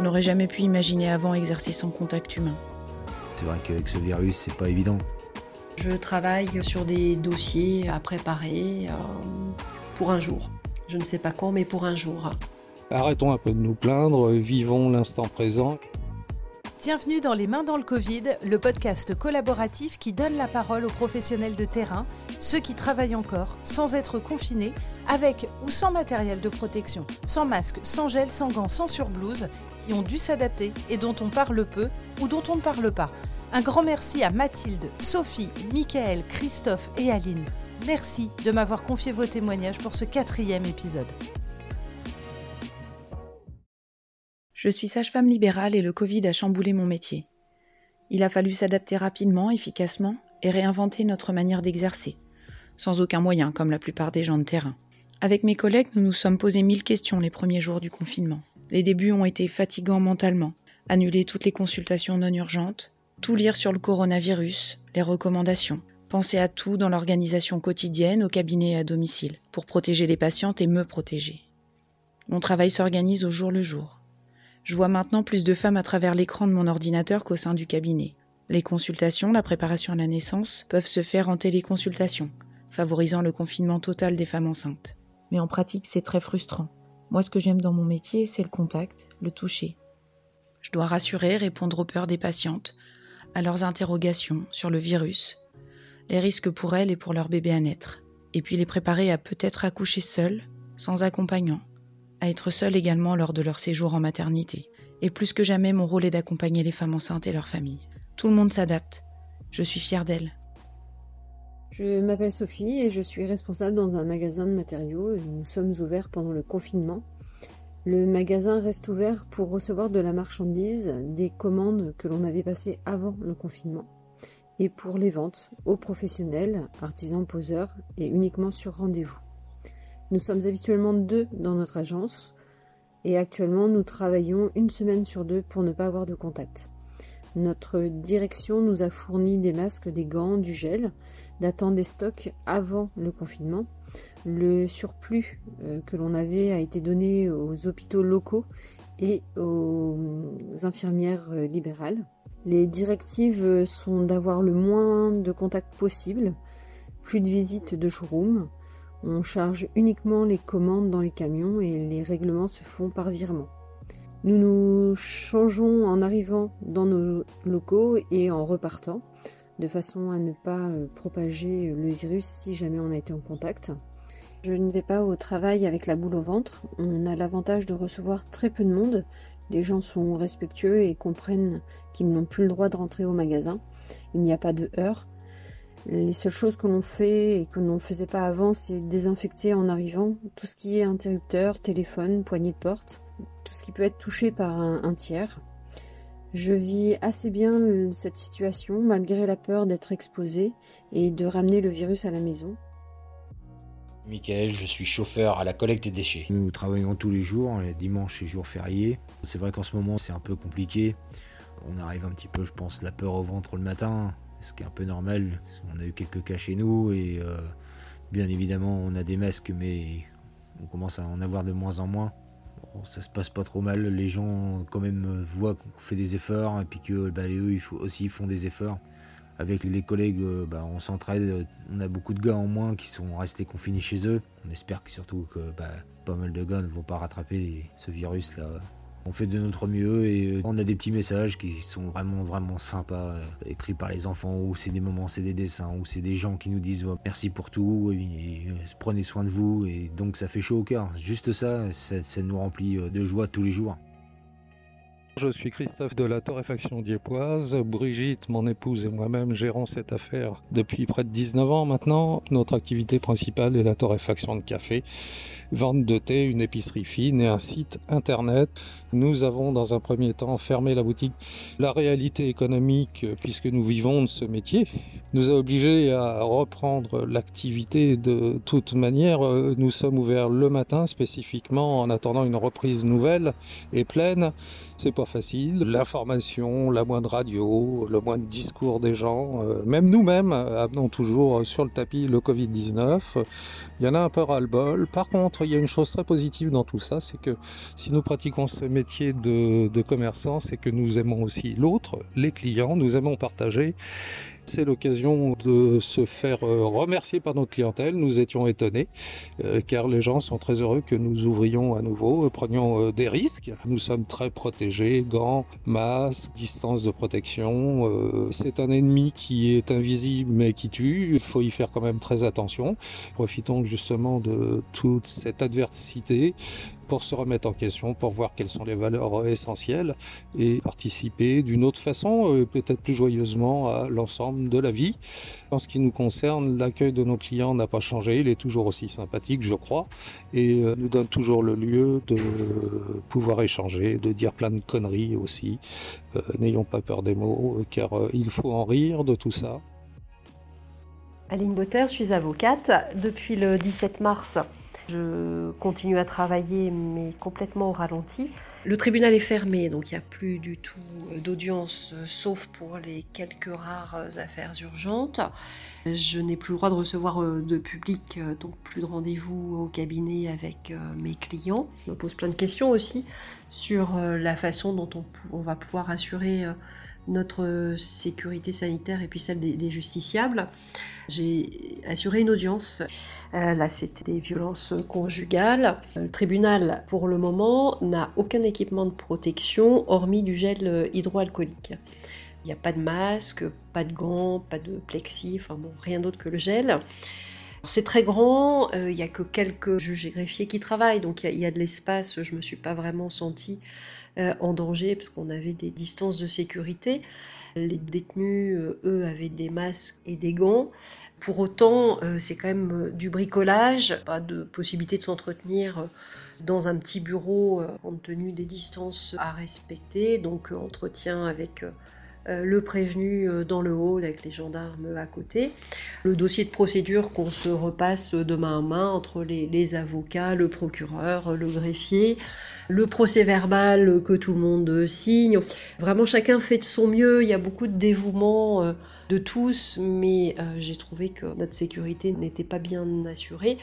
Je n'aurais jamais pu imaginer avant exercer sans contact humain. C'est vrai qu'avec ce virus, c'est pas évident. Je travaille sur des dossiers à préparer euh, pour un jour. Je ne sais pas quand, mais pour un jour. Arrêtons un peu de nous plaindre, vivons l'instant présent. Bienvenue dans Les Mains dans le Covid, le podcast collaboratif qui donne la parole aux professionnels de terrain, ceux qui travaillent encore, sans être confinés, avec ou sans matériel de protection, sans masque, sans gel, sans gants, sans surblouse, qui ont dû s'adapter et dont on parle peu ou dont on ne parle pas. Un grand merci à Mathilde, Sophie, Michael, Christophe et Aline. Merci de m'avoir confié vos témoignages pour ce quatrième épisode. Je suis sage-femme libérale et le Covid a chamboulé mon métier. Il a fallu s'adapter rapidement, efficacement et réinventer notre manière d'exercer, sans aucun moyen comme la plupart des gens de terrain. Avec mes collègues, nous nous sommes posé mille questions les premiers jours du confinement. Les débuts ont été fatigants mentalement. Annuler toutes les consultations non urgentes, tout lire sur le coronavirus, les recommandations, penser à tout dans l'organisation quotidienne au cabinet et à domicile, pour protéger les patientes et me protéger. Mon travail s'organise au jour le jour. Je vois maintenant plus de femmes à travers l'écran de mon ordinateur qu'au sein du cabinet. Les consultations, la préparation à la naissance peuvent se faire en téléconsultation, favorisant le confinement total des femmes enceintes. Mais en pratique, c'est très frustrant. Moi, ce que j'aime dans mon métier, c'est le contact, le toucher. Je dois rassurer, répondre aux peurs des patientes, à leurs interrogations sur le virus, les risques pour elles et pour leur bébé à naître, et puis les préparer à peut-être accoucher seules, sans accompagnant, à être seules également lors de leur séjour en maternité. Et plus que jamais, mon rôle est d'accompagner les femmes enceintes et leurs familles. Tout le monde s'adapte. Je suis fière d'elles. Je m'appelle Sophie et je suis responsable dans un magasin de matériaux. Nous sommes ouverts pendant le confinement. Le magasin reste ouvert pour recevoir de la marchandise, des commandes que l'on avait passées avant le confinement, et pour les ventes aux professionnels, artisans, poseurs, et uniquement sur rendez-vous. Nous sommes habituellement deux dans notre agence et actuellement nous travaillons une semaine sur deux pour ne pas avoir de contact. Notre direction nous a fourni des masques, des gants, du gel, datant des stocks avant le confinement. Le surplus euh, que l'on avait a été donné aux hôpitaux locaux et aux infirmières euh, libérales. Les directives sont d'avoir le moins de contacts possible, plus de visites de showroom, on charge uniquement les commandes dans les camions et les règlements se font par virement. Nous nous changeons en arrivant dans nos locaux et en repartant, de façon à ne pas euh, propager le virus si jamais on a été en contact. Je ne vais pas au travail avec la boule au ventre. On a l'avantage de recevoir très peu de monde. Les gens sont respectueux et comprennent qu'ils n'ont plus le droit de rentrer au magasin. Il n'y a pas de heure. Les seules choses que l'on fait et que l'on ne faisait pas avant, c'est désinfecter en arrivant tout ce qui est interrupteur, téléphone, poignée de porte, tout ce qui peut être touché par un, tiers. Je vis assez bien cette situation malgré la peur d'être exposé et de ramener le virus à la maison. Michael, je suis chauffeur à la collecte des déchets. Nous travaillons tous les jours, les dimanches et jours fériés. C'est vrai qu'en ce moment c'est un peu compliqué. On arrive un petit peu, je pense, la peur au ventre le matin ce qui est un peu normal. On a eu quelques cas chez nous et euh, bien évidemment on a des masques mais on commence à en avoir de moins en moins. Ça se passe pas trop mal, les gens quand même voient qu'on fait des efforts et puis que bah, eux ils aussi font des efforts. Avec les collègues, euh, bah, on s'entraide, on a beaucoup de gars en moins qui sont restés confinés chez eux. On espère surtout que bah, pas mal de gars ne vont pas rattraper ce virus là on fait de notre mieux et euh, on a des petits messages qui sont vraiment vraiment sympas, euh, écrits par les enfants, ou c'est des moments, c'est des dessins, ou c'est des gens qui nous disent merci pour tout, et, euh, prenez soin de vous, et donc ça fait chaud au cœur. Juste ça, ça, nous remplit de joie tous les jours. Je suis Christophe de la torréfaction diepoise. Brigitte, mon épouse et moi-même gérons cette affaire depuis près de 19 ans maintenant. Notre activité principale est la torréfaction de café vente de thé, une épicerie fine et un site internet. Nous avons dans un premier temps fermé la boutique. La réalité économique, puisque nous vivons de ce métier, nous a obligés à reprendre l'activité de toute manière. Nous sommes ouverts le matin spécifiquement en attendant une reprise nouvelle et pleine. C'est pas facile. L'information, la moindre radio, le moindre discours des gens, euh, même nous-mêmes amenons toujours sur le tapis le Covid-19. Il y en a un peu ras-le-bol. Par contre, il y a une chose très positive dans tout ça, c'est que si nous pratiquons ce métier de commerçant, c'est que nous aimons aussi l'autre, les clients, nous aimons partager c'est l'occasion de se faire euh, remercier par notre clientèle. Nous étions étonnés euh, car les gens sont très heureux que nous ouvrions à nouveau, euh, prenions des risques. Nous sommes très protégés, gants, masques, distance de protection. C'est un ennemi qui est invisible mais qui tue. Il faut y faire quand même très attention. Profitons justement de toute cette adversité pour se remettre en question, pour voir quelles sont les valeurs essentielles et participer d'une autre façon, euh, peut-être plus joyeusement, à l'ensemble de la vie. En ce qui nous concerne, l'accueil de nos clients n'a pas changé, il est toujours aussi sympathique, je crois, et euh, nous donne toujours le lieu de pouvoir échanger, de dire plein de conneries aussi. Euh, n'ayons pas peur des mots, car il faut en rire de tout ça. Aline Botter, je suis avocate. Depuis le 17 mars, je continue à travailler, mais complètement au ralenti. Le tribunal est fermé, donc il n'y a plus du tout d'audience, sauf pour les quelques rares affaires urgentes. Je n'ai plus le droit de recevoir euh, de public, euh, donc plus de rendez-vous au cabinet avec euh, mes clients. Je me pose plein de questions aussi sur la façon dont on, va pouvoir assurer notre sécurité sanitaire et puis celle des, justiciables. J'ai assuré une audience. Euh, là, c'était des violences conjugales. Le tribunal, pour le moment, n'a aucun équipement de protection hormis du gel hydroalcoolique. Il n'y a pas de masque, pas de gants, pas de plexi, enfin bon, rien d'autre que le gel. C'est très grand, euh, il n'y a que quelques juges et greffiers qui travaillent, donc il y, a de l'espace, je ne me suis pas vraiment sentie euh, en danger parce qu'on avait des distances de sécurité. Les détenus, euh, eux, avaient des masques et des gants. Pour autant, euh, c'est quand même du bricolage, pas de possibilité de s'entretenir dans un petit bureau compte tenu des distances à respecter. Donc entretien avec euh, le prévenu euh, dans le hall avec les gendarmes à côté, le dossier de procédure qu'on se repasse de main à main entre les, avocats, le procureur, le greffier, le procès verbal que tout le monde signe. Vraiment chacun fait de son mieux, il y a beaucoup de dévouement euh, de tous, mais j'ai trouvé que notre sécurité n'était pas bien assurée.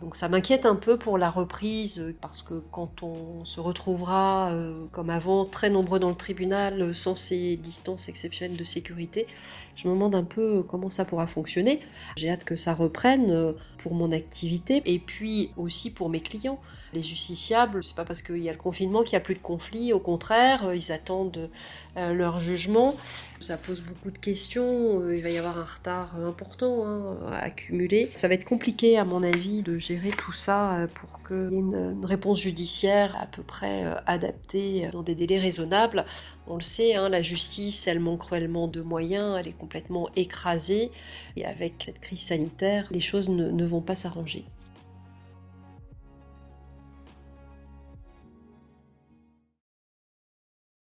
Donc ça m'inquiète un peu pour la reprise euh, parce que quand on se retrouvera euh, comme avant très nombreux dans le tribunal euh, sans ces distances exceptionnelles de sécurité, je me demande un peu comment ça pourra fonctionner. J'ai hâte que ça reprenne pour mon activité et puis aussi pour mes clients. Les justiciables, c'est pas parce qu'il y a le confinement qu'il n'y a plus de conflits, au contraire, ils attendent leur jugement. Ça pose beaucoup de questions, il va y avoir un retard important hein, à accumuler. Ça va être compliqué à mon avis de gérer tout ça pour qu'il y ait une, réponse judiciaire à peu près adaptée dans des délais raisonnables. On le sait, hein, la justice, elle manque cruellement de moyens, elle est complètement écrasée et avec cette crise sanitaire, les choses ne vont pas s'arranger.